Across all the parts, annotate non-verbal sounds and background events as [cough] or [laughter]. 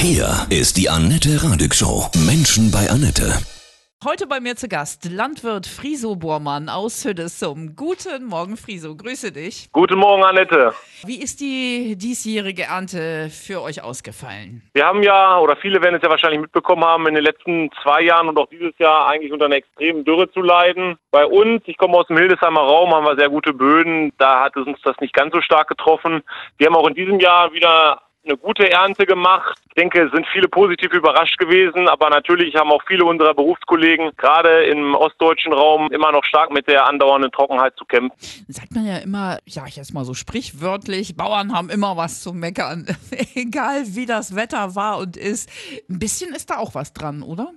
Hier ist die Annette Radig Show. Menschen bei Annette. Heute bei mir zu Gast Landwirt Friso Bormann aus Hüddesum. Guten Morgen, Friso. Grüße dich. Guten Morgen, Annette. Wie ist die diesjährige Ernte für euch ausgefallen? Wir haben ja, oder viele werden es ja wahrscheinlich mitbekommen haben, in den letzten zwei Jahren und auch dieses Jahr eigentlich unter einer extremen Dürre zu leiden. Bei uns, ich komme aus dem Hildesheimer Raum, haben wir sehr gute Böden. Da hat uns das nicht ganz so stark getroffen. Wir haben auch in diesem Jahr wieder eine gute Ernte gemacht. Ich denke, es sind viele positiv überrascht gewesen, aber natürlich haben auch viele unserer Berufskollegen gerade im ostdeutschen Raum immer noch stark mit der andauernden Trockenheit zu kämpfen. Sagt man ja immer, ja, ich jetzt mal so sprichwörtlich, Bauern haben immer was zu meckern, [laughs] egal wie das Wetter war und ist. Ein bisschen ist da auch was dran, oder?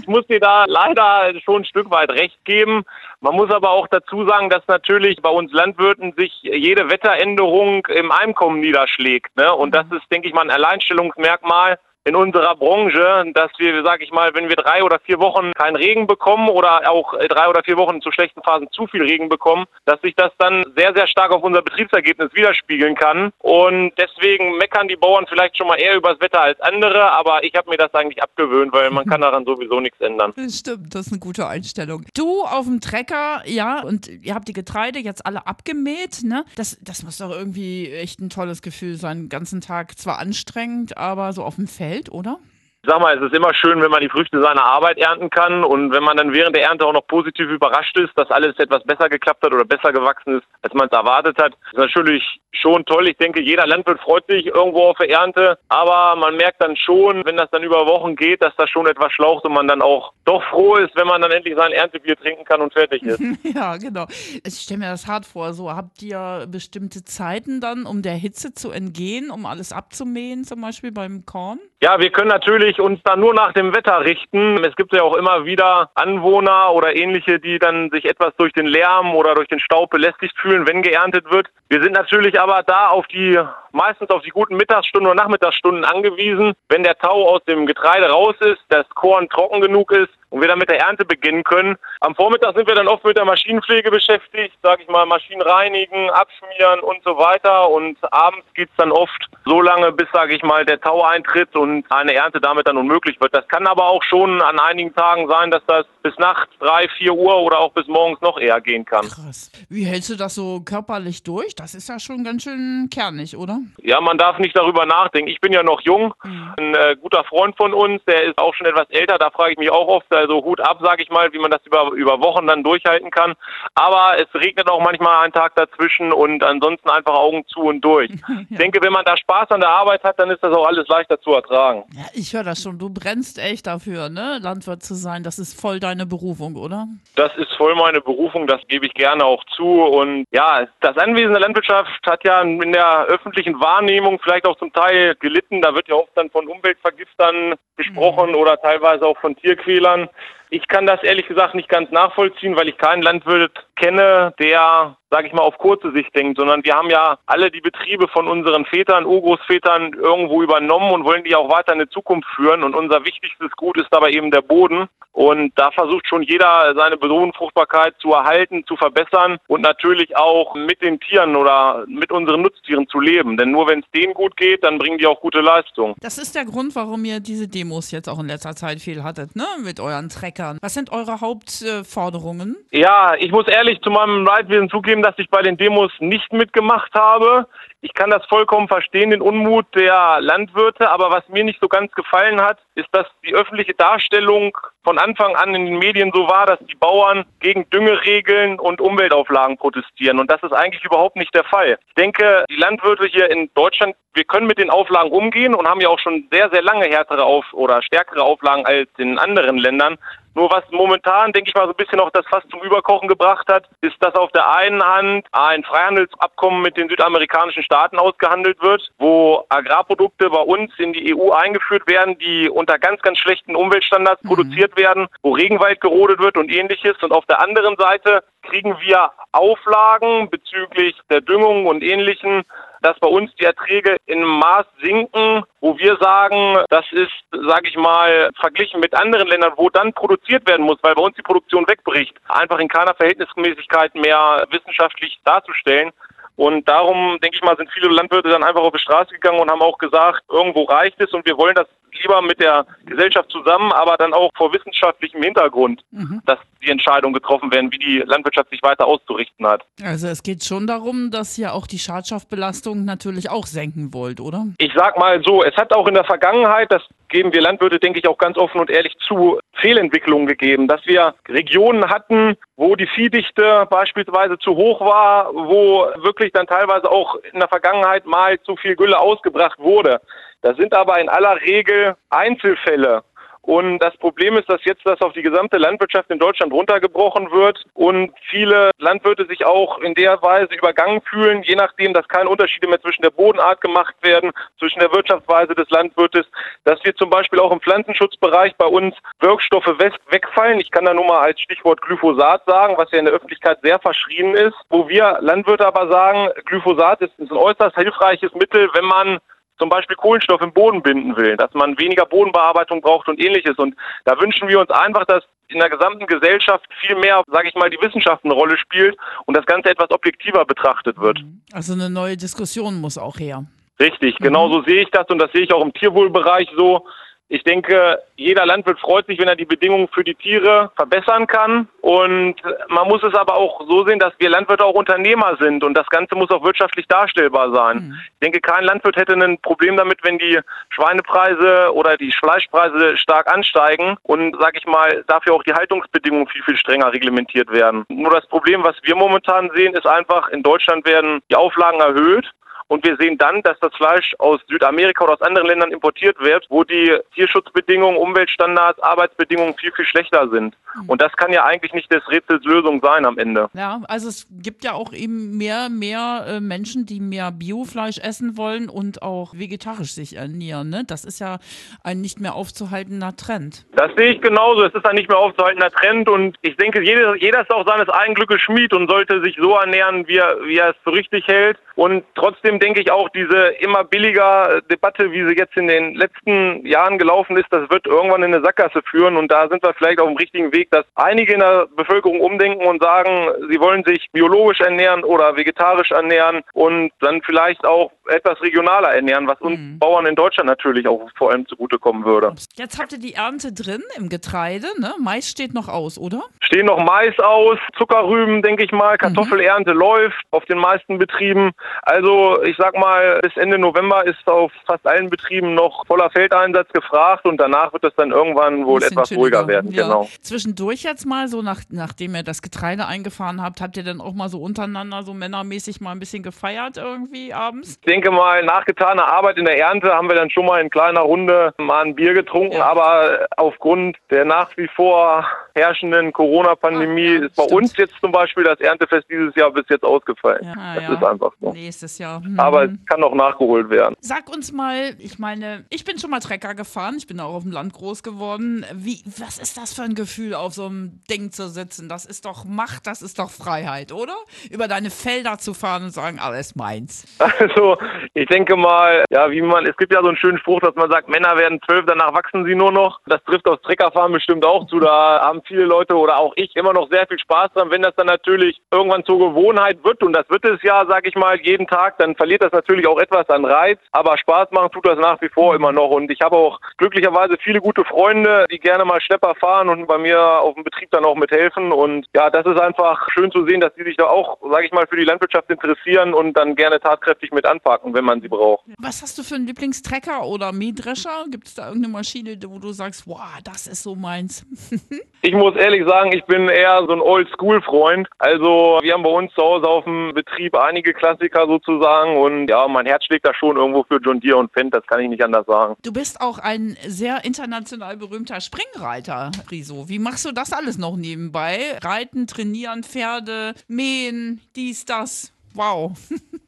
Ich muss dir da leider schon ein Stück weit recht geben. Man muss aber auch dazu sagen, dass natürlich bei uns Landwirten sich jede Wetteränderung im Einkommen niederschlägt. Ne? Und das ist, denke ich mal, ein Alleinstellungsmerkmal in unserer Branche, dass wir, sage ich mal, wenn wir drei oder vier Wochen keinen Regen bekommen oder auch drei oder vier Wochen zu schlechten Phasen zu viel Regen bekommen, dass sich das dann sehr, sehr stark auf unser Betriebsergebnis widerspiegeln kann. Und deswegen meckern die Bauern vielleicht schon mal eher übers Wetter als andere, aber ich habe mir das eigentlich abgewöhnt, weil man kann daran sowieso nichts ändern. Stimmt, das ist eine gute Einstellung. Du auf dem Trecker, ja, und ihr habt die Getreide jetzt alle abgemäht, ne? Das, das muss doch irgendwie echt ein tolles Gefühl sein, den ganzen Tag zwar anstrengend, aber so auf dem Feld Geld, oder? Ich sag mal, es ist immer schön, wenn man die Früchte seiner Arbeit ernten kann und wenn man dann während der Ernte auch noch positiv überrascht ist, dass alles etwas besser geklappt hat oder besser gewachsen ist, als man es erwartet hat, ist natürlich schon toll. Ich denke, jeder Landwirt freut sich irgendwo auf die Ernte, aber man merkt dann schon, wenn das dann über Wochen geht, dass das schon etwas schlaucht und man dann auch doch froh ist, wenn man dann endlich sein Erntebier trinken kann und fertig ist. [laughs] ja, genau. Ich stelle mir das hart vor. So, habt ihr bestimmte Zeiten dann, um der Hitze zu entgehen, um alles abzumähen, zum Beispiel beim Korn? Ja, wir können natürlich uns dann nur nach dem Wetter richten. Es gibt ja auch immer wieder Anwohner oder ähnliche, die dann sich etwas durch den Lärm oder durch den Staub belästigt fühlen, wenn geerntet wird. Wir sind natürlich aber da auf die meistens auf die guten Mittagsstunden oder Nachmittagsstunden angewiesen, wenn der Tau aus dem Getreide raus ist, das Korn trocken genug ist und wir dann mit der Ernte beginnen können. Am Vormittag sind wir dann oft mit der Maschinenpflege beschäftigt, sage ich mal, Maschinen reinigen, abschmieren und so weiter. Und abends geht's dann oft so lange, bis, sage ich mal, der Tau eintritt und eine Ernte damit dann unmöglich wird. Das kann aber auch schon an einigen Tagen sein, dass das bis nachts drei, vier Uhr oder auch bis morgens noch eher gehen kann. Krass. Wie hältst du das so körperlich durch? Das ist ja schon ganz schön kernig, oder? Ja, man darf nicht darüber nachdenken. Ich bin ja noch jung. Mhm. Ein äh, guter Freund von uns, der ist auch schon etwas älter. Da frage ich mich auch oft, also Hut ab, sage ich mal, wie man das über, über Wochen dann durchhalten kann. Aber es regnet auch manchmal einen Tag dazwischen und ansonsten einfach Augen zu und durch. [laughs] ja. Ich denke, wenn man da Spaß an der Arbeit hat, dann ist das auch alles leichter zu ertragen. Ja, ich höre das schon. Du brennst echt dafür, ne? Landwirt zu sein. Das ist voll deine Berufung, oder? Das ist voll meine Berufung. Das gebe ich gerne auch zu. Und ja, das Anwesen der Landwirtschaft hat ja in der öffentlichen Wahrnehmung vielleicht auch zum Teil gelitten. Da wird ja oft dann von Umweltvergiftern gesprochen mhm. oder teilweise auch von Tierquälern. Ich kann das ehrlich gesagt nicht ganz nachvollziehen, weil ich keinen Landwirt kenne, der, sage ich mal, auf kurze Sicht denkt, sondern wir haben ja alle die Betriebe von unseren Vätern, Urgroßvätern irgendwo übernommen und wollen die auch weiter in die Zukunft führen. Und unser wichtigstes Gut ist dabei eben der Boden. Und da versucht schon jeder seine Bodenfruchtbarkeit zu erhalten, zu verbessern und natürlich auch mit den Tieren oder mit unseren Nutztieren zu leben. Denn nur wenn es denen gut geht, dann bringen die auch gute Leistung. Das ist der Grund, warum ihr diese Demos jetzt auch in letzter Zeit viel hattet, ne? Mit euren Treckern. Was sind eure Hauptforderungen? ja, ich muss ehrlich zu meinem Leidwesen zugeben, dass ich bei den Demos nicht mitgemacht habe. Ich kann das vollkommen verstehen, den Unmut der Landwirte, aber was mir nicht so ganz gefallen hat, ist, dass die öffentliche Darstellung von Anfang an in den Medien so war, dass die Bauern gegen Düngeregeln und Umweltauflagen protestieren. Und das ist eigentlich überhaupt nicht der Fall. Ich denke, die Landwirte hier in Deutschland, wir können mit den Auflagen umgehen und haben ja auch schon sehr, sehr lange härtere auf oder stärkere Auflagen als in anderen Ländern. Nur was momentan, denke ich mal, so ein bisschen auch das Fass zum Überkochen gebracht hat, ist, dass auf der einen Hand ein Freihandelsabkommen mit den südamerikanischen Staaten ausgehandelt wird, wo Agrarprodukte bei uns in die EU eingeführt werden, die unter ganz, ganz schlechten Umweltstandards mhm. produziert werden, wo Regenwald gerodet wird und ähnliches. Und auf der anderen Seite kriegen wir Auflagen bezüglich der Düngung und ähnlichen, dass bei uns die Erträge in Maß sinken, wo wir sagen, das ist, sage ich mal, verglichen mit anderen Ländern, wo dann produziert werden muss, weil bei uns die Produktion wegbricht, einfach in keiner Verhältnismäßigkeit mehr wissenschaftlich darzustellen. Und darum, denke ich mal, sind viele Landwirte dann einfach auf die Straße gegangen und haben auch gesagt, irgendwo reicht es und wir wollen das lieber mit der Gesellschaft zusammen, aber dann auch vor wissenschaftlichem Hintergrund, mhm. dass die Entscheidungen getroffen werden, wie die Landwirtschaft sich weiter auszurichten hat. Also es geht schon darum, dass ihr auch die Schadstoffbelastung natürlich auch senken wollt, oder? Ich sag mal so, es hat auch in der Vergangenheit, das geben wir Landwirte, denke ich, auch ganz offen und ehrlich zu, Fehlentwicklungen gegeben, dass wir Regionen hatten, wo die Viehdichte beispielsweise zu hoch war, wo wirklich dann teilweise auch in der Vergangenheit mal zu viel Gülle ausgebracht wurde. Das sind aber in aller Regel Einzelfälle. Und das Problem ist, dass jetzt das auf die gesamte Landwirtschaft in Deutschland runtergebrochen wird und viele Landwirte sich auch in der Weise übergangen fühlen, je nachdem, dass keine Unterschiede mehr zwischen der Bodenart gemacht werden, zwischen der Wirtschaftsweise des Landwirtes, dass wir zum Beispiel auch im Pflanzenschutzbereich bei uns Wirkstoffe wegfallen. Ich kann da nur mal als Stichwort Glyphosat sagen, was ja in der Öffentlichkeit sehr verschrien ist, wo wir Landwirte aber sagen, Glyphosat ist ein äußerst hilfreiches Mittel, wenn man zum Beispiel Kohlenstoff im Boden binden will, dass man weniger Bodenbearbeitung braucht und ähnliches. Und da wünschen wir uns einfach, dass in der gesamten Gesellschaft viel mehr, sage ich mal, die Wissenschaft eine Rolle spielt und das Ganze etwas objektiver betrachtet wird. Mhm. Also eine neue Diskussion muss auch her. Richtig, genau so sehe ich das und das sehe ich auch im Tierwohlbereich so. Ich denke, jeder Landwirt freut sich, wenn er die Bedingungen für die Tiere verbessern kann. Und man muss es aber auch so sehen, dass wir Landwirte auch Unternehmer sind und das Ganze muss auch wirtschaftlich darstellbar sein. Mhm. Ich denke, kein Landwirt hätte ein Problem damit, wenn die Schweinepreise oder die Fleischpreise stark ansteigen und, sag ich mal, dafür auch die Haltungsbedingungen viel, viel strenger reglementiert werden. Nur das Problem, was wir momentan sehen, ist einfach, in Deutschland werden die Auflagen erhöht. Und wir sehen dann, dass das Fleisch aus Südamerika oder aus anderen Ländern importiert wird, wo die Tierschutzbedingungen, Umweltstandards, Arbeitsbedingungen viel, viel schlechter sind. Mhm. Und das kann ja eigentlich nicht des Rätsels Lösung sein am Ende. Ja, also es gibt ja auch eben mehr, mehr äh, Menschen, die mehr Biofleisch essen wollen und auch vegetarisch sich ernähren. Ne? Das ist ja ein nicht mehr aufzuhaltender Trend. Das sehe ich genauso. Es ist ein nicht mehr aufzuhaltender Trend und ich denke, jeder, jeder ist auch seines eigenen Glückes Schmied und sollte sich so ernähren, wie er, wie er es für richtig hält. Und trotzdem denke ich auch, diese immer billiger Debatte, wie sie jetzt in den letzten Jahren gelaufen ist, das wird irgendwann in eine Sackgasse führen. Und da sind wir vielleicht auf dem richtigen Weg, dass einige in der Bevölkerung umdenken und sagen, sie wollen sich biologisch ernähren oder vegetarisch ernähren und dann vielleicht auch etwas regionaler ernähren, was uns mhm. Bauern in Deutschland natürlich auch vor allem zugutekommen würde. Jetzt habt ihr die Ernte drin im Getreide, ne? Mais steht noch aus, oder? Stehen noch Mais aus, Zuckerrüben, denke ich mal, Kartoffelernte mhm. läuft auf den meisten Betrieben. Also ich sag mal, bis Ende November ist auf fast allen Betrieben noch voller Feldeinsatz gefragt und danach wird es dann irgendwann wohl etwas ruhiger werden. Ja. Genau. Zwischendurch jetzt mal so, nach, nachdem ihr das Getreide eingefahren habt, habt ihr dann auch mal so untereinander so männermäßig mal ein bisschen gefeiert irgendwie abends? Ich denke mal, nach getaner Arbeit in der Ernte haben wir dann schon mal in kleiner Runde mal ein Bier getrunken, ja. aber aufgrund der nach wie vor herrschenden Corona-Pandemie ja, ist bei stimmt. uns jetzt zum Beispiel das Erntefest dieses Jahr bis jetzt ausgefallen. Ja, das ist einfach so. Nächstes Jahr. Hm. Aber es kann noch nachgeholt werden. Sag uns mal, ich meine, ich bin schon mal Trecker gefahren, ich bin auch auf dem Land groß geworden. Wie, was ist das für ein Gefühl, auf so einem Ding zu sitzen? Das ist doch Macht, das ist doch Freiheit, oder? Über deine Felder zu fahren und sagen, alles meins. [laughs] Also, ich denke mal, ja, wie man, es gibt ja so einen schönen Spruch, dass man sagt, Männer werden zwölf, danach wachsen sie nur noch. Das trifft aufs Treckerfahren bestimmt auch zu. Da haben viele Leute oder auch ich immer noch sehr viel Spaß dran. Wenn das dann natürlich irgendwann zur Gewohnheit wird, und das wird es ja, sag ich mal, jeden Tag, dann verliert das natürlich auch etwas an Reiz. Aber Spaß machen tut das nach wie vor immer noch. Und ich habe auch glücklicherweise viele gute Freunde, die gerne mal Schlepper fahren und bei mir auf dem Betrieb dann auch mithelfen. Und ja, das ist einfach schön zu sehen, dass die sich da auch, sag ich mal, für die Landwirtschaft interessieren und dann gerne tatkräftig mit anpacken, wenn man sie braucht. Was hast du für einen Lieblingstrecker oder Mähdrescher? Gibt es da irgendeine Maschine, wo du sagst, wow, das ist so meins? [laughs] ich muss ehrlich sagen, ich bin eher so ein Oldschool-Freund. Also wir haben bei uns zu Hause auf dem Betrieb einige Klassiker sozusagen und ja, mein Herz schlägt da schon irgendwo für John Deere und Fendt, das kann ich nicht anders sagen. Du bist auch ein sehr international berühmter Springreiter, Riso. Wie machst du das alles noch nebenbei? Reiten, trainieren, Pferde, mähen, dies, das. Wow. [laughs]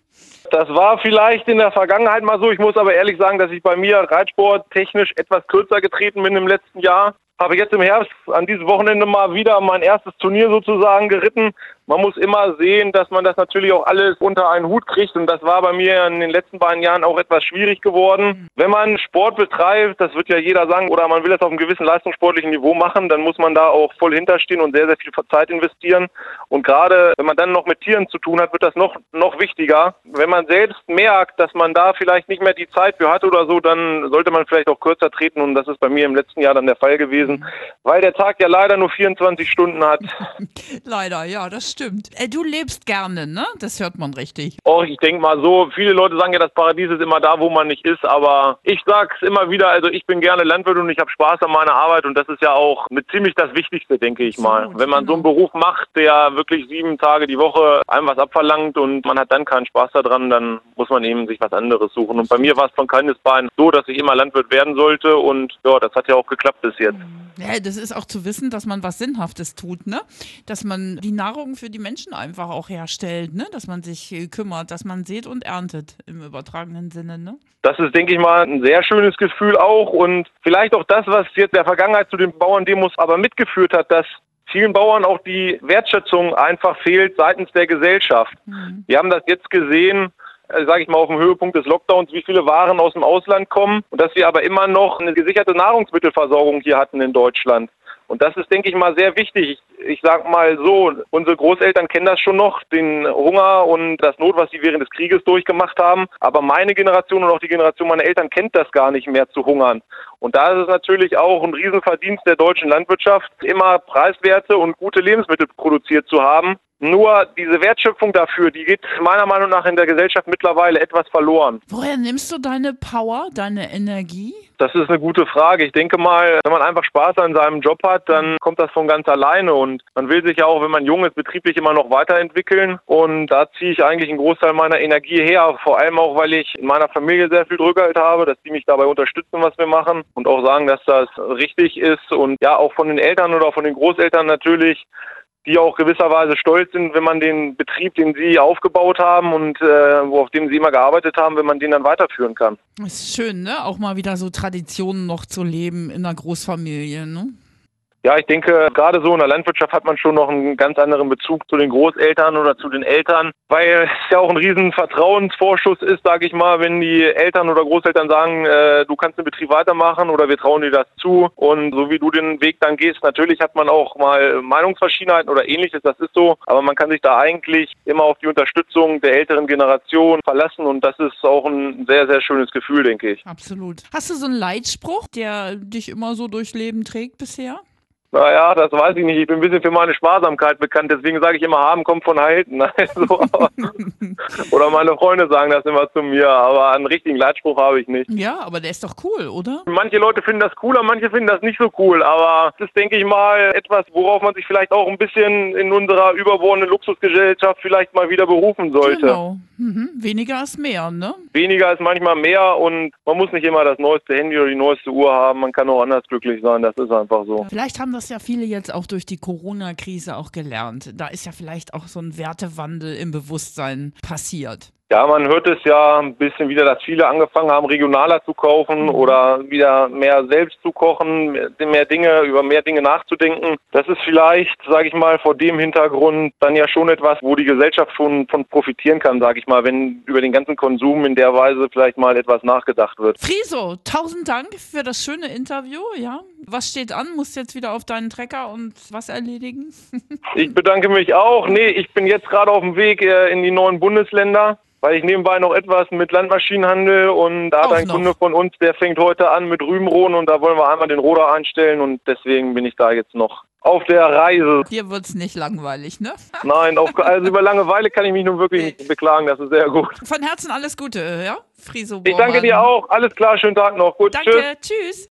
Das war vielleicht in der Vergangenheit mal so. Ich muss aber ehrlich sagen, dass ich bei mir Reitsport technisch etwas kürzer getreten bin im letzten Jahr. Habe jetzt im Herbst an diesem Wochenende mal wieder mein erstes Turnier sozusagen geritten. Man muss immer sehen, dass man das natürlich auch alles unter einen Hut kriegt und das war bei mir in den letzten beiden Jahren auch etwas schwierig geworden. Wenn man Sport betreibt, das wird ja jeder sagen, oder man will das auf einem gewissen leistungssportlichen Niveau machen, dann muss man da auch voll hinterstehen und sehr, sehr viel Zeit investieren. Und gerade wenn man dann noch mit Tieren zu tun hat, wird das noch, noch wichtiger. Wenn man selbst merkt, dass man da vielleicht nicht mehr die Zeit für hat oder so, dann sollte man vielleicht auch kürzer treten und das ist bei mir im letzten Jahr dann der Fall gewesen, weil der Tag ja leider nur 24 Stunden hat. [laughs] leider, ja, das stimmt. Äh, du lebst gerne, ne? Das hört man richtig. Och, ich denke mal so, viele Leute sagen ja, das Paradies ist immer da, wo man nicht ist, aber ich sag's immer wieder, also ich bin gerne Landwirt und ich habe Spaß an meiner Arbeit und das ist ja auch mit ziemlich das Wichtigste, denke ich mal. Absolut, Wenn man genau. so einen Beruf macht, der wirklich sieben Tage die Woche einem was abverlangt und man hat dann keinen Spaß daran, dann muss man eben sich was anderes suchen. Und bei mir war es von Kindesbein so, dass ich immer Landwirt werden sollte und ja, das hat ja auch geklappt bis jetzt. Ja, das ist auch zu wissen, dass man was Sinnhaftes tut, ne? Dass man die Nahrung für die Menschen einfach auch herstellt, ne? Dass man sich äh, kümmert, dass man sät und erntet im übertragenen Sinne, ne? Das ist, denke ich mal, ein sehr schönes Gefühl auch und vielleicht auch das, was jetzt der Vergangenheit zu den Bauerndemos aber mitgeführt hat, dass vielen Bauern auch die Wertschätzung einfach fehlt seitens der Gesellschaft. Mhm. Wir haben das jetzt gesehen, äh, sage ich mal, auf dem Höhepunkt des Lockdowns, wie viele Waren aus dem Ausland kommen und dass wir aber immer noch eine gesicherte Nahrungsmittelversorgung hier hatten in Deutschland. Und das ist, denke ich mal, sehr wichtig. Ich, ich sage mal so, unsere Großeltern kennen das schon noch, den Hunger und das Not, was sie während des Krieges durchgemacht haben. Aber meine Generation und auch die Generation meiner Eltern kennt das gar nicht mehr zu hungern. Und da ist es natürlich auch ein Riesenverdienst der deutschen Landwirtschaft, immer preiswerte und gute Lebensmittel produziert zu haben. Nur diese Wertschöpfung dafür, die geht meiner Meinung nach in der Gesellschaft mittlerweile etwas verloren. Woher nimmst du deine Power, deine Energie? Das ist eine gute Frage. Ich denke mal, wenn man einfach Spaß an seinem Job hat, dann kommt das von ganz alleine und man will sich ja auch, wenn man jung ist, betrieblich immer noch weiterentwickeln und da ziehe ich eigentlich einen Großteil meiner Energie her, vor allem auch, weil ich in meiner Familie sehr viel Rückhalt habe, dass die mich dabei unterstützen, was wir machen und auch sagen, dass das richtig ist und ja, auch von den Eltern oder von den Großeltern natürlich die auch gewisserweise stolz sind, wenn man den Betrieb, den sie aufgebaut haben und äh, auf dem sie immer gearbeitet haben, wenn man den dann weiterführen kann. Ist schön, ne? Auch mal wieder so Traditionen noch zu leben in einer Großfamilie, ne? Ja, ich denke, gerade so in der Landwirtschaft hat man schon noch einen ganz anderen Bezug zu den Großeltern oder zu den Eltern, weil es ja auch ein riesen Vertrauensvorschuss ist, sage ich mal, wenn die Eltern oder Großeltern sagen, äh, du kannst den Betrieb weitermachen oder wir trauen dir das zu und so wie du den Weg dann gehst, natürlich hat man auch mal Meinungsverschiedenheiten oder ähnliches, das ist so, aber man kann sich da eigentlich immer auf die Unterstützung der älteren Generation verlassen und das ist auch ein sehr, sehr schönes Gefühl, denke ich. Absolut. Hast du so einen Leitspruch, der dich immer so durchs Leben trägt bisher? Naja, das weiß ich nicht. Ich bin ein bisschen für meine Sparsamkeit bekannt. Deswegen sage ich immer, haben kommt von halten. [laughs] Also, [laughs] oder meine Freunde sagen das immer zu mir. Aber einen richtigen Leitspruch habe ich nicht. Ja, aber der ist doch cool, oder? Manche Leute finden das cooler, manche finden das nicht so cool. Aber das ist, denke ich mal, etwas, worauf man sich vielleicht auch ein bisschen in unserer überbordenden Luxusgesellschaft vielleicht mal wieder berufen sollte. Genau. Mhm. Weniger ist mehr, ne? Weniger ist manchmal mehr und man muss nicht immer das neueste Handy oder die neueste Uhr haben. Man kann auch anders glücklich sein. Das ist einfach so. Vielleicht haben das ja viele jetzt auch durch die Corona-Krise auch gelernt. Da ist ja vielleicht auch so ein Wertewandel im Bewusstsein passiert. Ja, man hört es ja ein bisschen wieder, dass viele angefangen haben, regionaler zu kaufen mhm. oder wieder mehr selbst zu kochen, mehr Dinge, über mehr Dinge nachzudenken. Das ist vielleicht, sage ich mal, vor dem Hintergrund dann ja schon etwas, wo die Gesellschaft schon von profitieren kann, sage ich mal, wenn über den ganzen Konsum in der Weise vielleicht mal etwas nachgedacht wird. Friso, tausend Dank für das schöne Interview, ja. Was steht an? Musst jetzt wieder auf deinen Trecker und was erledigen? [laughs] ich bedanke mich auch. Nee, ich bin jetzt gerade auf dem Weg äh, in die neuen Bundesländer weil ich nebenbei noch etwas mit Landmaschinen handle und da hat ein noch. Kunde von uns, der fängt heute an mit Rübenrohren und da wollen wir einmal den Roder einstellen und deswegen bin ich da jetzt noch auf der Reise. Dir wird es nicht langweilig, ne? [laughs] Nein, auf, also über Langeweile kann ich mich nun wirklich nicht beklagen, das ist sehr gut. Von Herzen alles Gute, ja? Friso Ich danke dir auch, alles klar, schönen Tag noch. Gut, Danke, tschüss. tschüss.